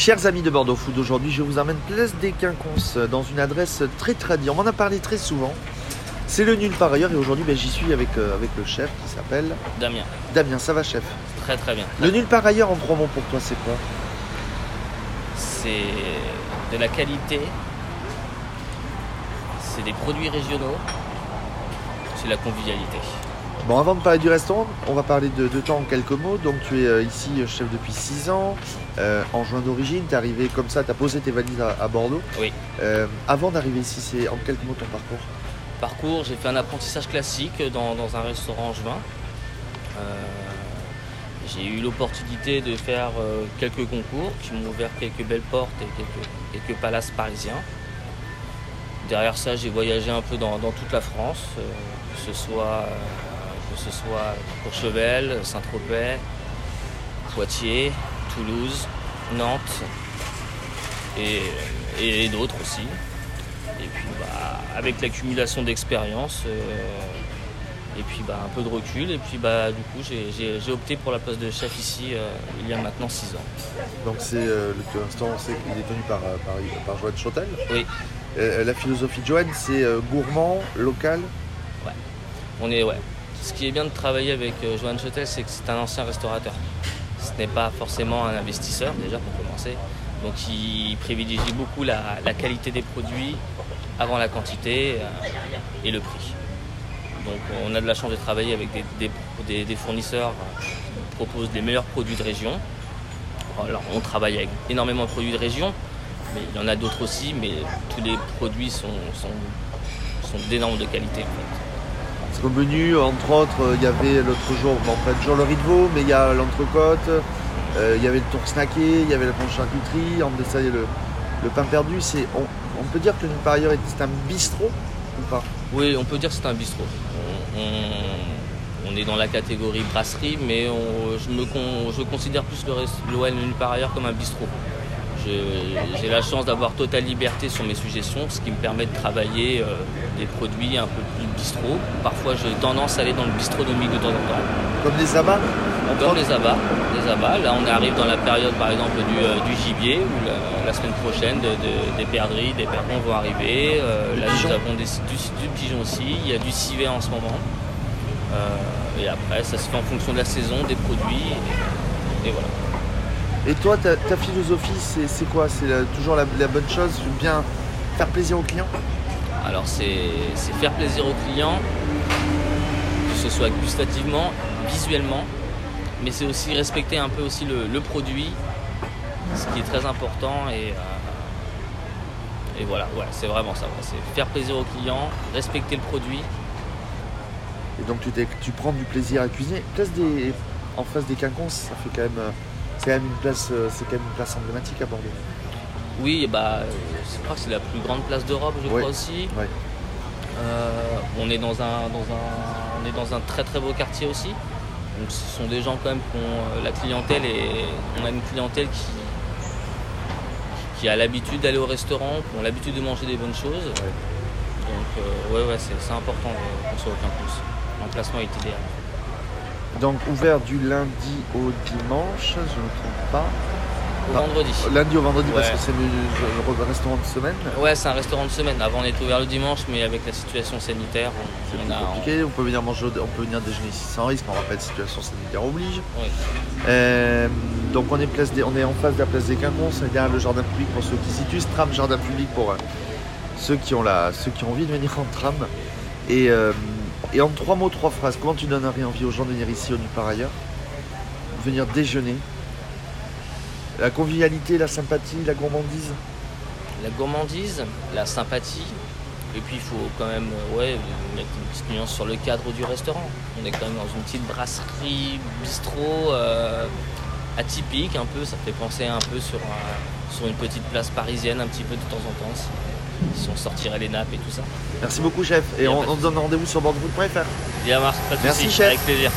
Chers amis de Bordeaux Food, aujourd'hui je vous emmène place des Quinconces dans une adresse très tradie. On m'en a parlé très souvent. C'est le nul par ailleurs et aujourd'hui ben, j'y suis avec, euh, avec le chef qui s'appelle Damien, Damien. Ça va chef? Très très bien. Le nul par ailleurs en trois mots pour toi c'est quoi? C'est de la qualité, c'est des produits régionaux, c'est la convivialité. Bon avant de parler du restaurant, on va parler de, de toi en quelques mots. Donc tu es euh, ici euh, chef depuis 6 ans, euh, en juin d'origine, tu es arrivé comme ça, tu as posé tes valises à, à Bordeaux. Oui. Euh, avant d'arriver ici, c'est en quelques mots ton parcours Parcours, j'ai fait un apprentissage classique dans, dans un restaurant angevin. Euh, j'ai eu l'opportunité de faire quelques concours qui m'ont ouvert quelques belles portes et quelques, quelques palaces parisiens. Derrière ça, j'ai voyagé un peu dans, dans toute la France, que, ce soit, ce soit Courchevel, Saint-Tropez, Poitiers, Toulouse, Nantes et, et d'autres aussi. Et puis bah, avec l'accumulation d'expérience euh, et puis bah, un peu de recul, et puis bah, du coup j'ai- opté pour la place de chef ici euh, il y a maintenant 6 ans. Donc c'est euh, restaurant, c'est qu'il est tenu par, euh, par, par Joanne Chotel. Oui. La philosophie de Joanne, c'est gourmand, local. On est ouais. Ce qui est bien de travailler avec euh, Johan Chotel, c'est que c'est un ancien restaurateur. Ce n'est pas forcément un investisseur déjà pour commencer. Donc il privilégie beaucoup la, qualité des produits avant la quantité euh, et le prix. Donc on a de la chance de travailler avec des, fournisseurs qui proposent les meilleurs produits de région. Alors on travaille avec énormément de produits de région, mais il y en a d'autres aussi, mais tous les produits sont, sont, sont d'énormes de qualité. Qu'au menu, entre autres, il y avait l'autre jour, bon, pas toujours le riz de veau, mais il y a l'entrecôte, euh, il y avait le tour snacké, il y avait la planche charcuterie, y a le, le pain perdu. C'est, on, on peut dire que le par ailleurs c'est un bistrot ou pas? Oui, on peut dire que c'est un bistrot. On, on- on est dans la catégorie brasserie, mais on- je, considère plus le, rest- l'OL nulle part ailleurs comme un bistrot. J'ai la chance d'avoir totale liberté sur mes suggestions, ce qui me permet de travailler euh, des produits un peu plus bistrot. Parfois, j'ai tendance à aller dans le bistronomique de temps en temps. Comme des abats Comme les abats, les abats. Là, on arrive dans la période, par exemple, du, euh, du gibier, où la, la semaine prochaine, de- de- des perdrix, des perdrons vont arriver. Euh, là, nous avons des- du, du pigeon aussi. Il y a du civet en ce moment. Et après, ça se fait en fonction de la saison, des produits. Et, et voilà. Et toi, ta, ta philosophie, c'est, quoi? C'est toujours la, la bonne chose Bien faire plaisir aux clients? Alors, c'est faire plaisir aux clients, que ce soit gustativement, visuellement, mais c'est aussi respecter un peu aussi le, le produit, ce qui est très important. Et, euh, et voilà, ouais, c'est vraiment ça. ouais. C'est faire plaisir aux clients, respecter le produit. Et donc tu, tu prends du plaisir à cuisiner. Place des, en face des quinconces, ça fait quand même, euh, c'est quand même une place, euh, c'est quand même une place emblématique à Bordeaux. Oui, bah, je crois que c'est la plus grande place d'Europe, je Oui, crois aussi. ouais. Euh, on est dans un, dans un, on est dans un très très beau quartier aussi. Donc ce sont des gens quand même qui ont euh, la clientèle et on a une clientèle qui, qui a l'habitude d'aller au restaurant, qui ont l'habitude de manger des bonnes choses. Donc euh, ouais ouais c'est, important qu'on soit au campus. L'emplacement est idéal. Donc ouvert du lundi au dimanche, je ne me trompe pas. Au Non. vendredi. Lundi au vendredi parce que c'est le, restaurant de semaine. Ouais c'est un restaurant de semaine. Avant on était ouvert le dimanche mais avec la situation sanitaire C'est on, a. compliqué. On peut venir manger, on peut venir déjeuner ici sans risque. On rappelle, situation sanitaire oblige. Euh, donc on est, place des- on est en face de la place des Quinconces, on est derrière le jardin public pour ceux qui s'y situent, tram jardin public pour euh, ceux, qui ont la, ceux qui ont envie de venir en tram. Et, euh, et en trois mots, trois phrases, comment tu donnerais envie aux gens de venir ici au Nulle par ailleurs Venir déjeuner La convivialité, la sympathie, la gourmandise la gourmandise, la sympathie, et puis il faut quand même euh, mettre une petite nuance sur le cadre du restaurant. On est quand même dans une petite brasserie, bistrot euh, atypique un peu, ça fait penser un peu sur, sur une petite place parisienne un petit peu de temps en temps, si, on sortirait les nappes et tout ça. Merci beaucoup chef, et on, on te donne rendez-vous sur. Bien, Marc, pas de Merci, soucis, chef. avec plaisir.